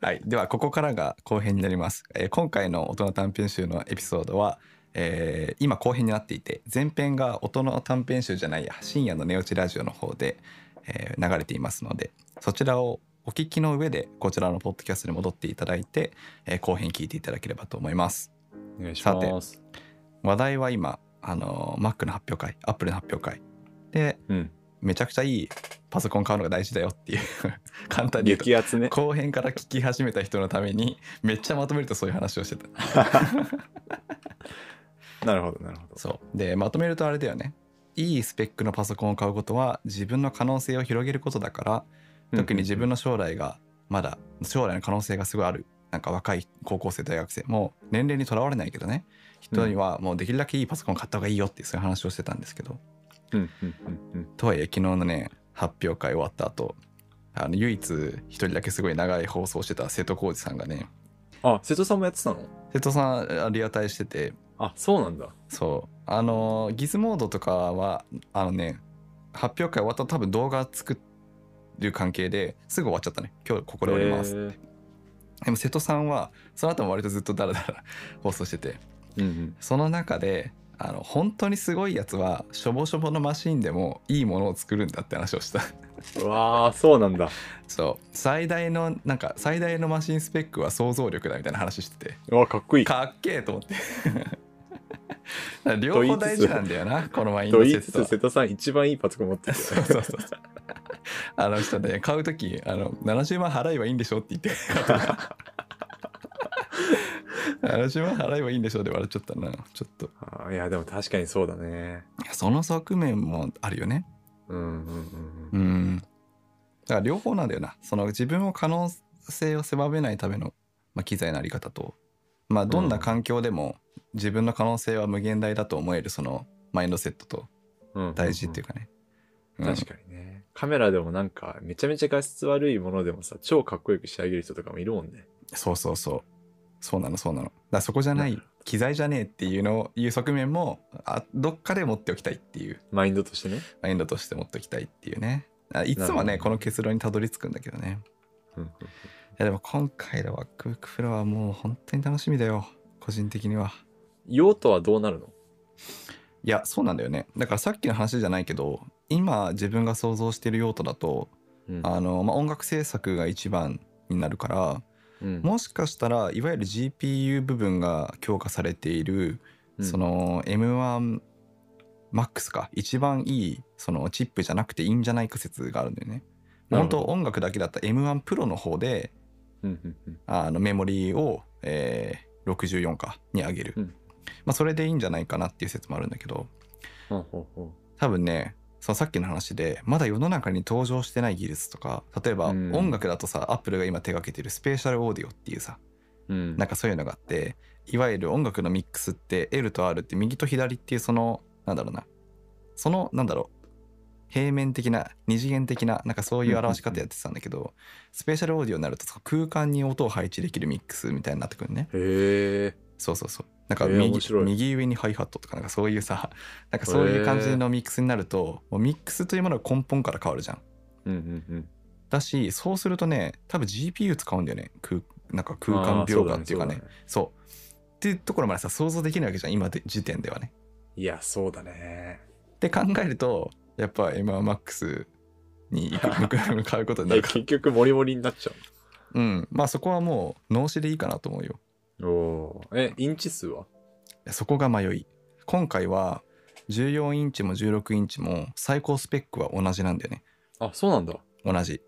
はい、ではここからが後編になります、えー今回の大人短編集のエピソードは、えー今後編になっていて前編が大人短編集じゃないや深夜の寝落ちラジオの方で、えー流れていますのでそちらをお聞きの上でこちらのポッドキャストに戻っていただいて、えー後編聞いていただければと思いますお願いしさてます。話題は今あの Mac の発表会 Apple の発表会でうん。めちゃくちゃいいパソコン買うのが大事だよっていう 簡単に言うと。激アツね。後編から聞き始めた人のためにめっちゃまとめるとそういう話をしてた。なるほど、なるほど。そう。でまとめるとあれだよね。いいスペックのパソコンを買うことは自分の可能性を広げることだから特に自分の将来がまだ将来の可能性がすごいあるなんか若い高校生大学生もう年齢にとらわれないけどね。人にはもうできるだけいいパソコン買った方がいいよっていうそういう話をしてたんですけど。うんうんうんうん。とはいえ昨日のね発表会終わった後あの唯一一人だけすごい長い放送してた瀬戸康史さんがねあ、瀬戸さんもやってたの？瀬戸さんあリアタイしてて。あ、そうなんだ。そう。あのギズモードとかはあのね発表会終わったら多分動画作る関係ですぐ終わっちゃったね。今日ここで終わります、へー。でも瀬戸さんはその後も割とずっとダラダラ放送してて。うんうん。その中であの本当にすごいやつはしょぼしょぼのマシンでもいいものを作るんだって話をした。うわあ、そうなんだ。そう。最大のなんか最大のマシンスペックは想像力だみたいな話してて。うわ、かっこいい。かっけえと思って。両方大事なんだよなこのマインドと言いつつ、瀬戸さん一番いいパソコン持ってるよそうそうそうそう。あの人ね買う時あの70万払えばいいんでしょって言って70万払えばいいんでしょで笑っちゃったな。ちょっと。あーいや、でも確かにそうだね。いやその側面もあるよね。うんうんうんううん。んだから両方なんだよな。その自分の可能性を狭めないための、まあ、機材のあり方と。まあどんな環境でも自分の可能性は無限大だと思えるそのマインドセットと。うん。大事っていうかね、うん。確かにね。カメラでもなんか、めちゃめちゃ画質悪いものでもさ、超かっこよく仕上げる人とかもいるもんね。そうそうそうそうなのそうなの。だそこじゃなないる機材じゃねえっていうのをいう側面もあどっかで持っておきたいっていう。マインドとしてね。マインドとして持っておきたいっていうね。あいつもねこの結論にたどり着くんだけどね。いやでも今回の MacBook Pro はもう本当に楽しみだよ。個人的には。用途はどうなるの？いやそうなんだよね。だからさっきの話じゃないけど今自分が想像してる用途だとうん。あの、まあ、音楽制作が一番になるからうん。もしかしたらいわゆる GPU 部分が強化されている、うん。その M1 MAX か。一番いいそのチップじゃなくていいんじゃないか説があるんだよね。本当音楽だけだったら M1 プロの方でうんあのメモリーを、えー64かに上げる、うん。まあ、それでいいんじゃないかなっていう説もあるんだけど。多分ねそのさっきの話でまだ世の中に登場してない技術とか例えばうん。音楽だとさ、アップルが今手掛けてる spatial audio っていうさううん。なんかそういうのがあっていわゆる音楽のミックスって L と R って右と左っていうそのなんだろうな。そのなんだろう。平面的な二次元的ななんかそういう表し方やってたんだけど spatial audio になると空間に音を配置できるミックスみたいになってくるね。へえそうそうそう。なんか右,、面白い。右上にハイハットとかなんかそういうさ なんかそういう感じのミックスになるともうミックスというものが根本から変わるじゃん。うんうんうん。だしそうするとね多分 GPU 使うんだよね。空なんか空間描画っていうかね。そうだねそうっていう。ところまでさ想像できないわけじゃん今で時点ではね。いやそうだね。って考えるとやっぱ M1MAX に行く 向かうことになえるか。結局モリモリになっちゃう。ん。まあそこはもう脳死でいいかなと思うよ。うおー。えインチ数は？そこが迷い。今回は14インチも16インチも最高スペックは同じなんだよね。あそうなんだ。同じ。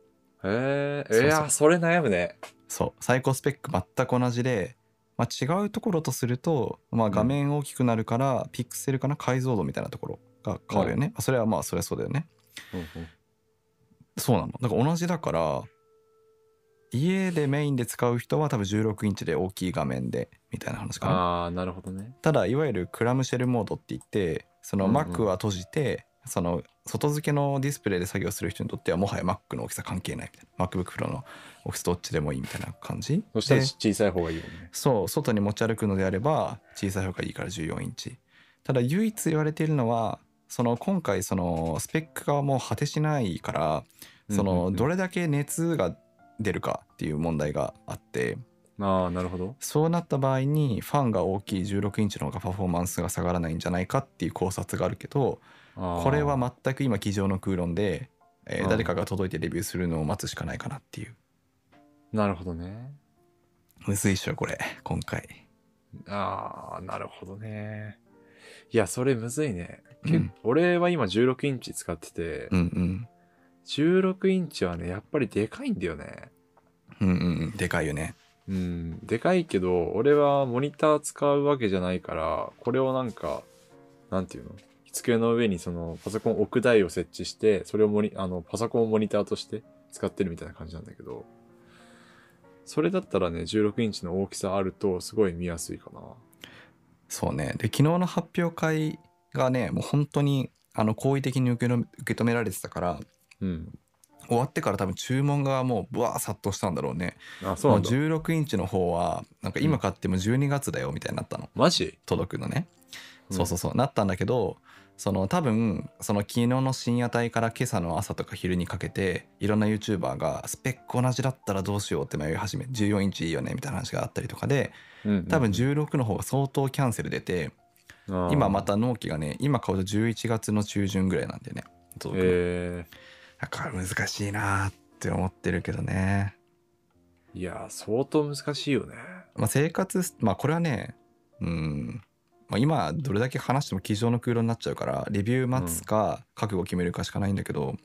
へえいやそれ悩むね。そう。最高スペック全く同じで、まあ、違うところとすると、まあ、画面大きくなるから、ピクセルかな解像度みたいなところが変わるよね、それはまあそれはそうだよね。うんうん。そうなの。だから同じだから家でメインで使う人は多分16インチで大きい画面でみたいな話かな。ああなるほどね。ただいわゆるクラムシェルモードって言ってその Mac は閉じて、その外付けのディスプレイで作業する人にとってはもはや Mac の大きさ関係ないみたいな。MacBook Pro の大きさどっちでもいいみたいな感じ。そしたらで小さい方がいいもんね。そう外に持ち歩くのであれば小さい方がいいから14インチ。ただ唯一言われているのはその今回そのスペックがもう果てしないからそのどれだけ熱が出るかっていう問題があってああなるほど。そうなった場合にファンが大きい16インチの方がパフォーマンスが下がらないんじゃないかっていう考察があるけどここれは全く今机上の空論で、えーうん。誰かが届いてレビューするのを待つしかないかなっていう。なるほどね。むずいっしょこれ。今回。ああなるほどね。いやそれむずいね、けうん。俺は今16インチ使ってて、うんうん16インチはねやっぱりでかいんだよね。うんうんうん。でかいよね。うん。でかいけど俺はモニター使うわけじゃないからこれをなんかなんていうの？机の上にそのパソコン置く台を設置してそれをモニあのパソコンをモニターとして使ってるみたいな感じなんだけどそれだったらね16インチの大きさあるとすごい見やすいかな。そうね。で昨日の発表会がねもう本当にあの好意的に受けの受け止められてたからうん。終わってから多分注文がもうブワー殺到したんだろうね。あそうなんだ。もう16インチの方はなんか今買っても12月だよみたいになったの、マジ？届くのね、うん。そうそうそう。なったんだけどその多分その昨日の深夜帯から今朝の朝とか昼にかけていろんな YouTuber がスペック同じだったらどうしようって迷い始め14インチいいよねみたいな話があったりとかでうん多分16の方が相当キャンセル出てうん今また納期がね今買うと11月の中旬ぐらいなんでね。届くの。えだから難しいなーって思ってるけどね。ー、いや相当難しいよね。まあ生活スまあこれはねうんまあ、今どれだけ話しても机上の空論になっちゃうからレビュー待つか覚悟決めるかしかないんだけど、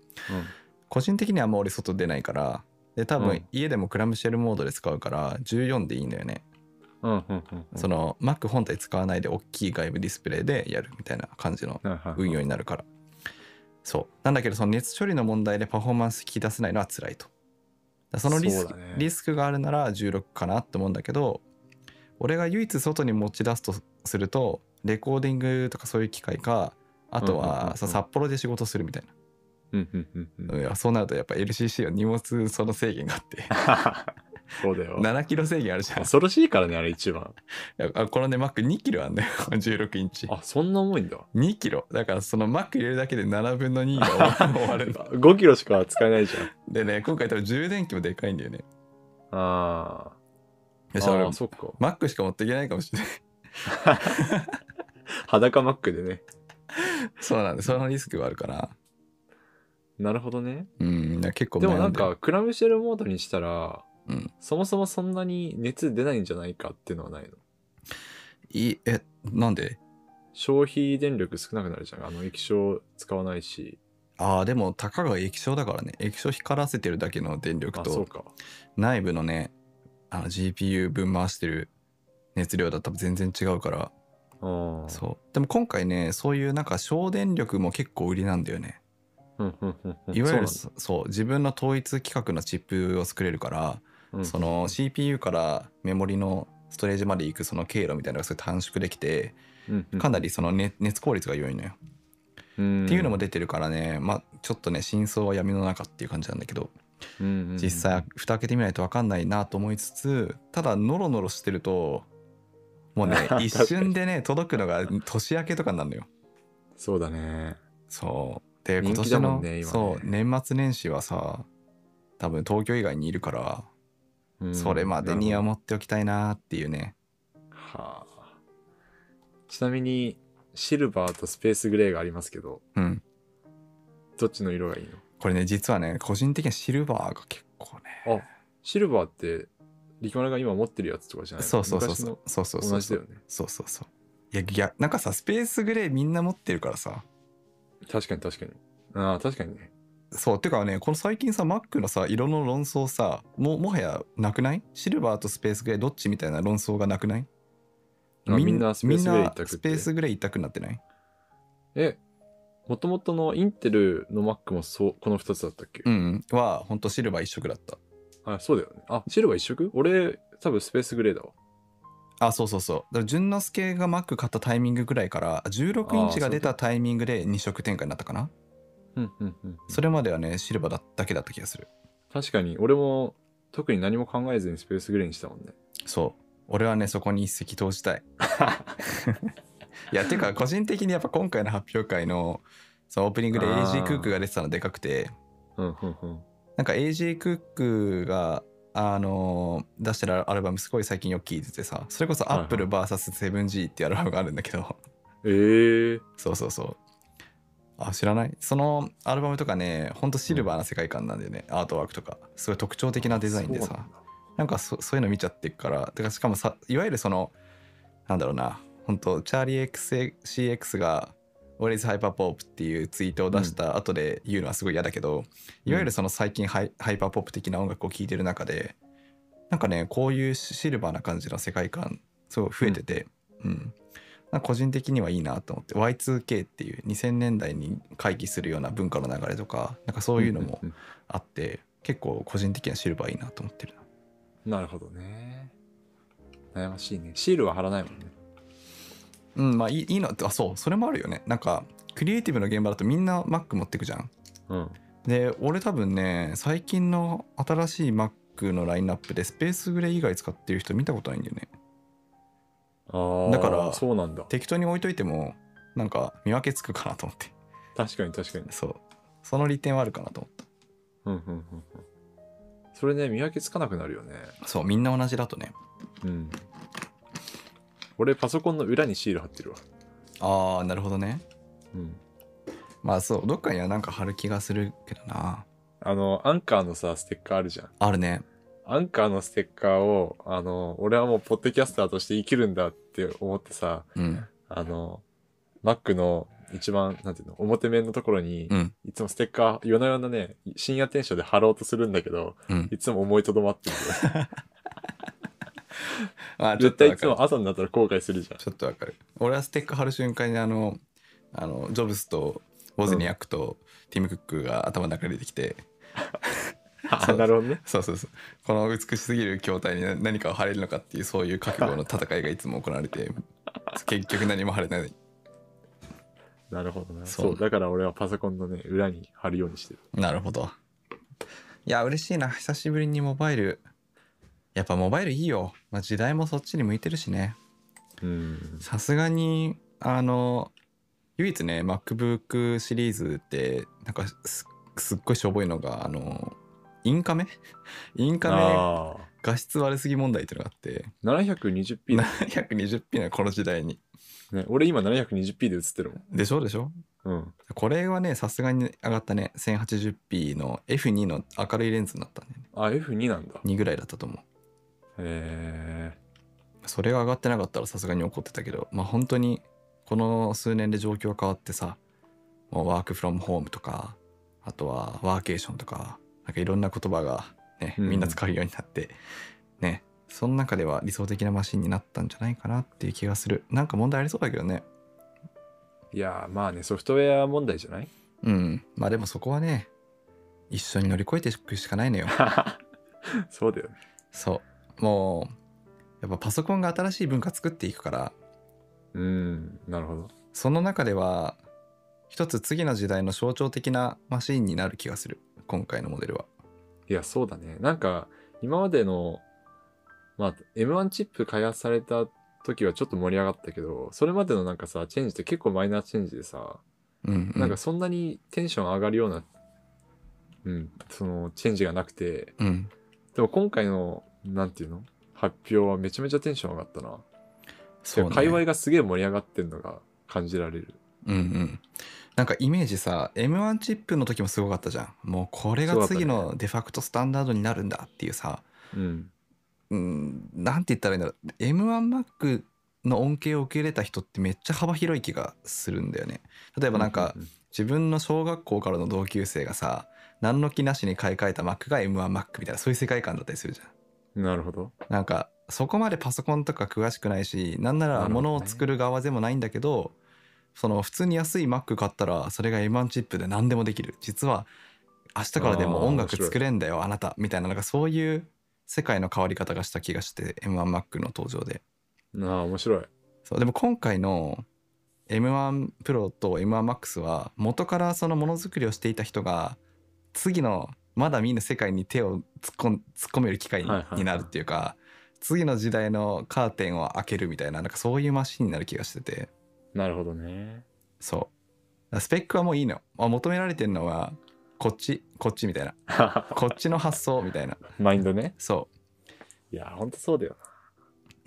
個人的にはもう俺外出ないからで多分うん。家でもクラムシェルモードで使うから14でいいんだよね、うんうんうんうん。その Mac 本体使わないで大きい外部ディスプレイでやるみたいな感じの運用になるからそう。なんだけどその熱処理の問題でパフォーマンス引き出せないのは辛いと。だそのリスクね。リスクがあるなら16かなって思うんだけど俺が唯一外に持ち出すとするとレコーディングとかそういう機会かあとはさ札幌で仕事するみたいうんうんうんうん。な、いやそうなるとやっぱ LCC は荷物その制限があって そうだよ。7キロ制限あるじゃん。い恐ろしいからねあれ一番。やあこのね Mac2 キロあんだよ。16インチ。あそんな重いんだ。2キロ。だからその Mac 入れるだけで7分の2が 終わるんだ5キロしか使えないじゃん。でね今回多分充電器もでかいんだよね。あー。よし俺あーそっか。Mac しか持っていけないかもしれない。裸マックでね。そうなんでそのリスクがあるからなるほどね。うん結構でもなんかクラムシェルモードにしたらうん。そもそもそんなに熱出ないんじゃないかっていうのはないの？いいえなんで？消費電力少なくなるじゃん。あの液晶使わないし。ああでもたかが液晶だからね。液晶光らせてるだけの電力と内部のねあの GPU 分回してる熱量だったら全然違うから。そう。でも今回ねそういうなんか省電力も結構売りなんだよね。いわゆるそそう。自分の統一規格のチップを作れるから、その CPU からメモリのストレージまで行くその経路みたいなのがすごい短縮できてかなりその熱熱効率が良いのよ、うん。っていうのも出てるからねまあちょっとね真相は闇の中っていう感じなんだけど実際蓋開けてみないと分かんないなと思いつつただノロノロしてるともうね 一瞬でね届くのが年明けとかになるのよ。そうだね。そう。で今年の、年末年始はさ多分東京以外にいるから、うんそれまでには持っておきたいなっていうね。はあ。ちなみにシルバーとスペースグレーがありますけどうん。どっちの色がいいの？これね実はね個人的にはシルバーが結構ね。あシルバーって力丸が今持ってるやつとかじゃないの？そうそうそうそう。そうそうそうそう。同じだよね。そうそうそういやいやなんかさスペースグレーみんな持ってるからさ。確かに確かに。ああ確かにねそうてかねこの最近さ Mac のさ色の論争さももはやなくない？シルバーとスペースグレーどっちみたいな論争がなくない？あみんなスペースグレー一択って。スペースグレー一択になってない？えもともとのインテルの Mac もそうこの2つだったっけ、うんはほんとシルバー一色だった。あそうだよね。あシルバー一色？俺多分スペースグレーだわ。あそうそうそう。だから淳之介が Mac 買ったタイミングぐらいから16インチが出たタイミングで2色展開になったかな？うんうんうん。それまではねシルバーだだけだった気がする。確かに俺も特に何も考えずにスペースグレーにしたもんね。そう。俺はねそこに一石投じたい。いやてか個人的にやっぱ今回の発表会のそのオープニングで AG クークが出てたのでかくて。うんうんうん。なんか AJ クックがあの出してるアルバムすごい最近よく聴いててさそれこそはいはい。AppleVS7G っていうアルバムがあるんだけど。えー、そうそうそうあ知らない？そのアルバムとかねほんとシルバーな世界観なんだよね、アートワークとか。すごい特徴的なデザインでさ。なんかそそういうの見ちゃってるから。てかしかもさいわゆるそのなんだろうな。本当チャーリー XCX が「What is Hyperpop」っていうツイートを出した後で言うのはすごい嫌だけど、いわゆるその最近ハイハイパーポップ的な音楽を聴いてる中でなんかねこういうシルバーな感じの世界観すごい増えてて、うん。なん。か個人的にはいいなと思って Y2K っていう2000年代に回帰するような文化の流れとかなんかそういうのもあって、結構個人的にはシルバーいいなと思ってるな。なるほどね。悩ましいね。シールは貼らないもんね。うんまあいいいいのってあそうそれもあるよね。なんかクリエイティブの現場だとみんな Mac 持ってくじゃん。うん。で俺多分ね最近の新しい Mac のラインナップでスペースグレー以外使ってる人見たことないんだよねだからそうなんだ。適当に置いといてもなんか見分けつくかなと思って。確かに確かに。そう。その利点はあるかなと思っうんうんうんうん。それね見分けつかなくなるよね。たそうみんな同じだとね。うん。俺パソコンの裏にシール貼ってるわ。ああなるほどね。うん。まあそうどっかにはなんか貼る気がするけどな。あのアンカーのさステッカーあるじゃん。あるね。アンカーのステッカーをあの俺はもうポッドキャスターとして生きるんだって思ってさうん。あの Mac の一番なんていうの表面のところに、うん。いつもステッカー夜な夜なね深夜テンションで貼ろうとするんだけどうん。いつも思いとどまってる まあ絶対いつも朝になったら後悔するじゃん。ちょっとわかる。俺はステッカー貼る瞬間にあのあのジョブスとウォズニアックとティム・クックが頭の中に出てきて、なるほどね。そうそうそう。この美しすぎる筐体に何かを貼れるのかっていうそういう覚悟の戦いがいつも行われて 結局何も貼れない。なるほどな。そそううだから俺はパソコンのね裏に貼るようにしてる。なるほど。いや嬉しいな。久しぶりにモバイル。やっぱモバイルいいよ、まあ、時代もそっちに向いてるしね。うん。さすがにあの唯一ね MacBook シリーズってなんかすすっごいしょぼいのがあのインカメ？インカメあ画質悪すぎ問題っていうのがあって。あ 720p だ 720p なこの時代に。ね俺今 720p で映ってるもん。でしょ？でしょ？うん。これはねさすがに上がったね。1080p の F2 の明るいレンズになったんだよね。あ F2 なんだ。2ぐらいだったと思う。へえそれが上がってなかったらさすがに怒ってたけどまあ本当にこの数年で状況が変わってさもうワークフロムホームとかあとはワーケーションとかなんかいろんな言葉がねうん。みんな使うようになって、ねその中では理想的なマシンになったんじゃないかなっていう気がする。なんか問題ありそうだけどね。いやーまあねソフトウェア問題じゃない？うん。まあでもそこはね一緒に乗り越えていくしかないのよ。そうだよね。そう。もうやっぱパソコンが新しい文化作っていくから。うんなるほど。その中では一つ次の時代の象徴的なマシンになる気がする今回のモデルは。いやそうだね。なんか今までのまあ M1 チップ開発された時はちょっと盛り上がったけどそれまでのなんかさチェンジって結構マイナーチェンジでさ、うん、うん、なんかそんなにテンション上がるようなうんそのチェンジがなくてうん。でも今回のなんていうの？発表はめちゃめちゃテンション上がったな。そうね。界隈がすげえ盛り上がってんのが感じられる。うんうんなんかイメージさ M1 チップの時もすごかったじゃん。もうこれが次のデファクトスタンダードになるんだっていうさ。うん。うんなんて言ったらいいんだろう。M1Mac の恩恵を受け入れた人ってめっちゃ幅広い気がするんだよね。例えばなんか、うう自分の小学校からの同級生がさ何の気なしに買い替えた Mac が M1Mac みたいなそういう世界観だったりするじゃんうん。なるほど。なんかそこまでパソコンとか詳しくないしなんならなるほどね。物を作る側でもないんだけどその普通に安い Mac 買ったらそれが M1 チップで何でもできる。実は明日からでも音楽作れんだよあなた。みたいななんかそういう世界の変わり方がした気がして M1Mac の登場で。ああ面白い。そうでも今回の M1 Pro と M1Max は元からそのものづくりをしていた人が次のまだ見ぬ世界に手を突っ込ん突っ込める機会になるっていうか次の時代のカーテンを開けるみたいななんかそういうマシンになる気がしててなるほどね。そう。スペックはもういいの、まあ、求められてるのはこっちこっちみたいな。こっちの発想みたいな。マインドね。そう。いや、ほんとそうだよ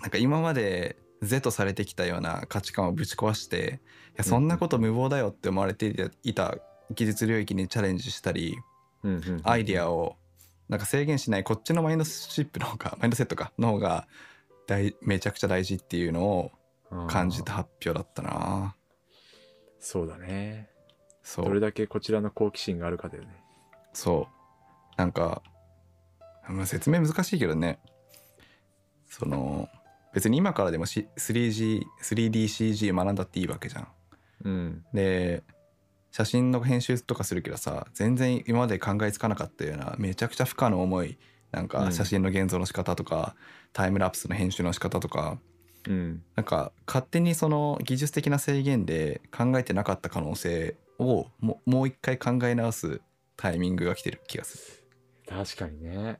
な。んか今まで是とされてきたような価値観をぶち壊していやそんなこと無謀だよって思われていた技術領域にチャレンジしたりな。うんうん。アイディアをなんか制限しないこっちのマインドシップの方がマインドセットかの方が大めちゃくちゃ大事っていうのをうん感じた。発表だったなそうだね。そうどれだけこちらの好奇心があるかだよね。そうなんか、まあ、説明難しいけどねその別に今からでも、C、3G 3DCG 学んだっていいわけじゃんうん。で写真の編集とかするけどさ全然今まで考えつかなかったようなめちゃくちゃ負荷の重いなんうんか写真の現像の仕方とか、タイムラプスの編集の仕方とかうん。なんか勝手にその技術的な制限で考えてなかった可能性をももう一回考え直すタイミングが来てる気がする確かにね。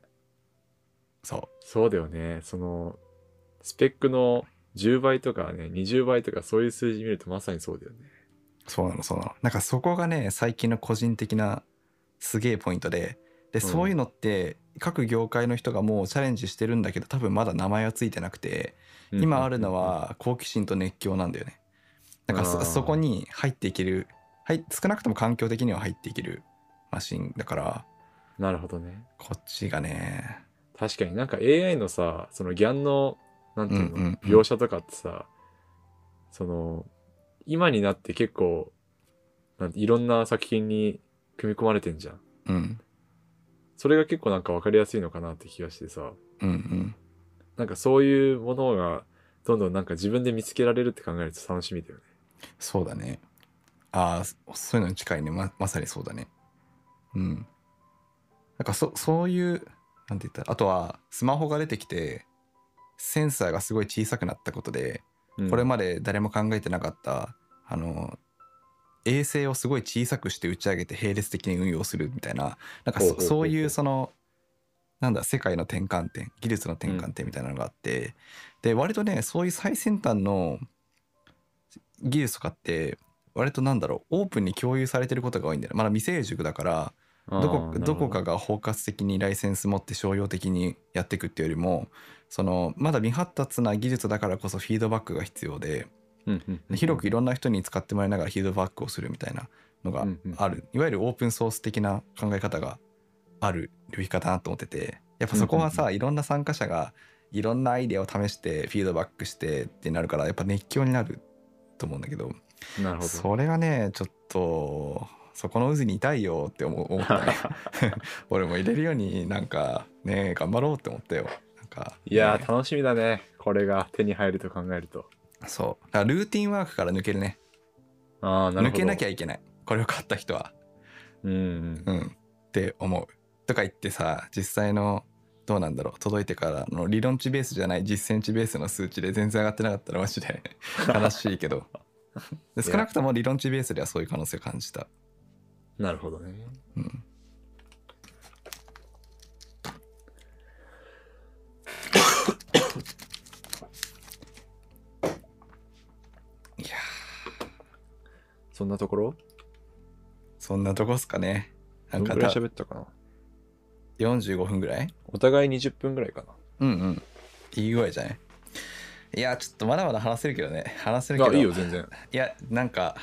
そそうだよね。その、スペックの10倍とかね、20倍とかそういう数字見るとまさにそうだよね。うそうなのそうなのなんかそこがね最近の個人的なすげえポイントででそういうのって各業界の人がもうチャレンジしてるんだけど多分まだ名前はついてなくて今あるのは好奇心と熱狂なんだよね。だからそこに入っていける、はい、少なくとも環境的には入っていけるマシンだからなるほどね。こっちがね。確かになんか AI のさ、そのギャンの、なんていうの、うんうんうん。描写とかってさ、その、今になって結構、なんていろんな作品に組み込まれてんじゃん。うんそれが結構なんか分かりやすいのかなって気がしてさ、うんうん。なんかそういうものがどんどんなんか自分で見つけられるって考えると楽しみだよね。そうだね。ああそそういうのに近いね。ままさにそうだね。うん。なんかそそういうなんて言ったらあとはスマホが出てきてセンサーがすごい小さくなったことでうん。これまで誰も考えてなかったあの衛星をすごい小さくして打ち上げて並列的に運用するみたいななんかそそういうそのなんだ世界の転換点技術の転換点みたいなのがあって、で割とねそういう最先端の技術とかって割となんだろうオープンに共有されてることが多いんだよね。まだ未成熟だからどこどこかが包括的にライセンス持って商用的にやっていくっていうよりもそのまだ未発達な技術だからこそフィードバックが必要でうんうんうん。広くいろんな人に使ってもらいながらフィードバックをするみたいなのがうんうん。ある。いわゆるオープンソース的な考え方がある領域かなと思ってて。やっぱそこはうんさいろんな参加者がいろんなアイデアを試してフィードバックしてってなるからやっぱ熱狂になると思うんだけど。なるほど。それがねちょっとそこの渦にいたいよって思思ったね。俺も入れるようになんかね頑張ろうって思ったよ。なんかいや楽しみだね。これが手に入ると考えると。そう。だからルーティンワークから抜けるね。ああ、なるほど。抜けなきゃいけない。これを買った人は。うんうん。うん。って思う。とか言ってさ実際のどうなんだろう。届いてからの理論値ベースじゃない実践値ベースの数値で全然上がってなかったらマジで 悲しいけど。で少なくとも理論値ベースではそういう可能性を感じた。なるほどね。うん そんなところ？そんなとこっすかね。なんかどんぐらいた喋ったかな？45分ぐらい？お互い20分ぐらいかうんうん。いい具合じゃない？いやちょっとまだまだ話せるけどね。話せるけな。ど。あ、いいよ、全然。いやなんか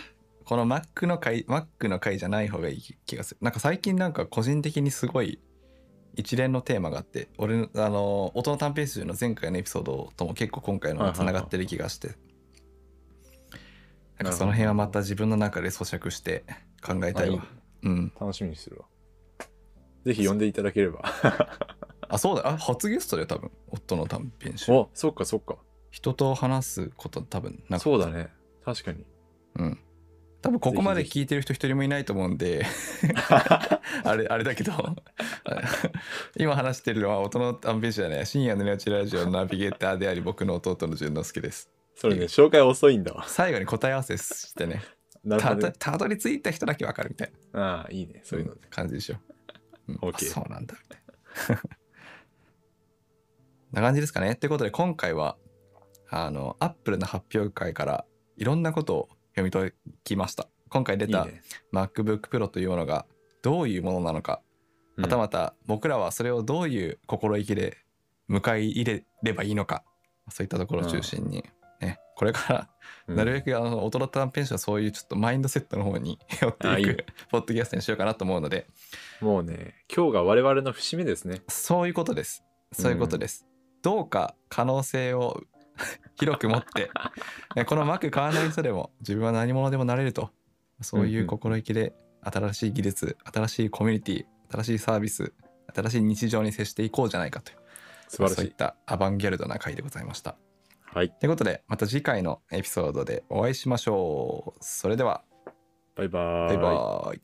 この Mac の回 Mac の回じゃない方がいい気がする。なんか最近なんか個人的にすごい一連のテーマがあって俺のあの音の短編集の前回のエピソードとも結構今回のつながってる気がしてなんかその辺はまた自分の中で咀嚼して考えたいわあいい。うん。楽しみにするわ。ぜひ呼んでいただければ。あそうだ。あ初ゲストで多分。夫の短編集。お、そっかそっか。人と話すこと多分なくそうだね。確かに。うん。多分ここまで聞いてる人一人もいないと思うんで。あれあれだけど。今話してるのは音の短編集じゃない。深夜のネオチラジオのナビゲーターであり僕の弟の淳之介ですそれね、紹介遅いんだわ。最後に答え合わせしてね。たど。たどり着いた人だけわかるみたいああ、いいね。そういうのな感じでしょ、うん、OK あそうなんだ。みたいなな感じですかね。ってことで今回はあのアップルの発表会からいろんなことを読み解きました。今回出たいいね。MacBook Pro というものがどういうものなのか、はたまた僕らはそれをどういう心意気で迎え入れればいいのかそういったところを中心に、ね、これからうん。なるべくあの大人短編集はそういうちょっとマインドセットの方に 寄ってあいくポッドキャストにしようかなと思うので。もうね、今日が我々の節目ですね。そういうことです。そういうことです、どうか可能性を 広く持ってねこのマック買わない人でも自分は何者でもなれると。そういう心意気で新しい技術新しいコミュニティ新しいサービス新しい日常に接していこうじゃないかという。素晴らしい。そういったアバンギャルドな回でございましたはい。ということでまた次回のエピソードでお会いしましょうそれではバイバーイ。バイバーイ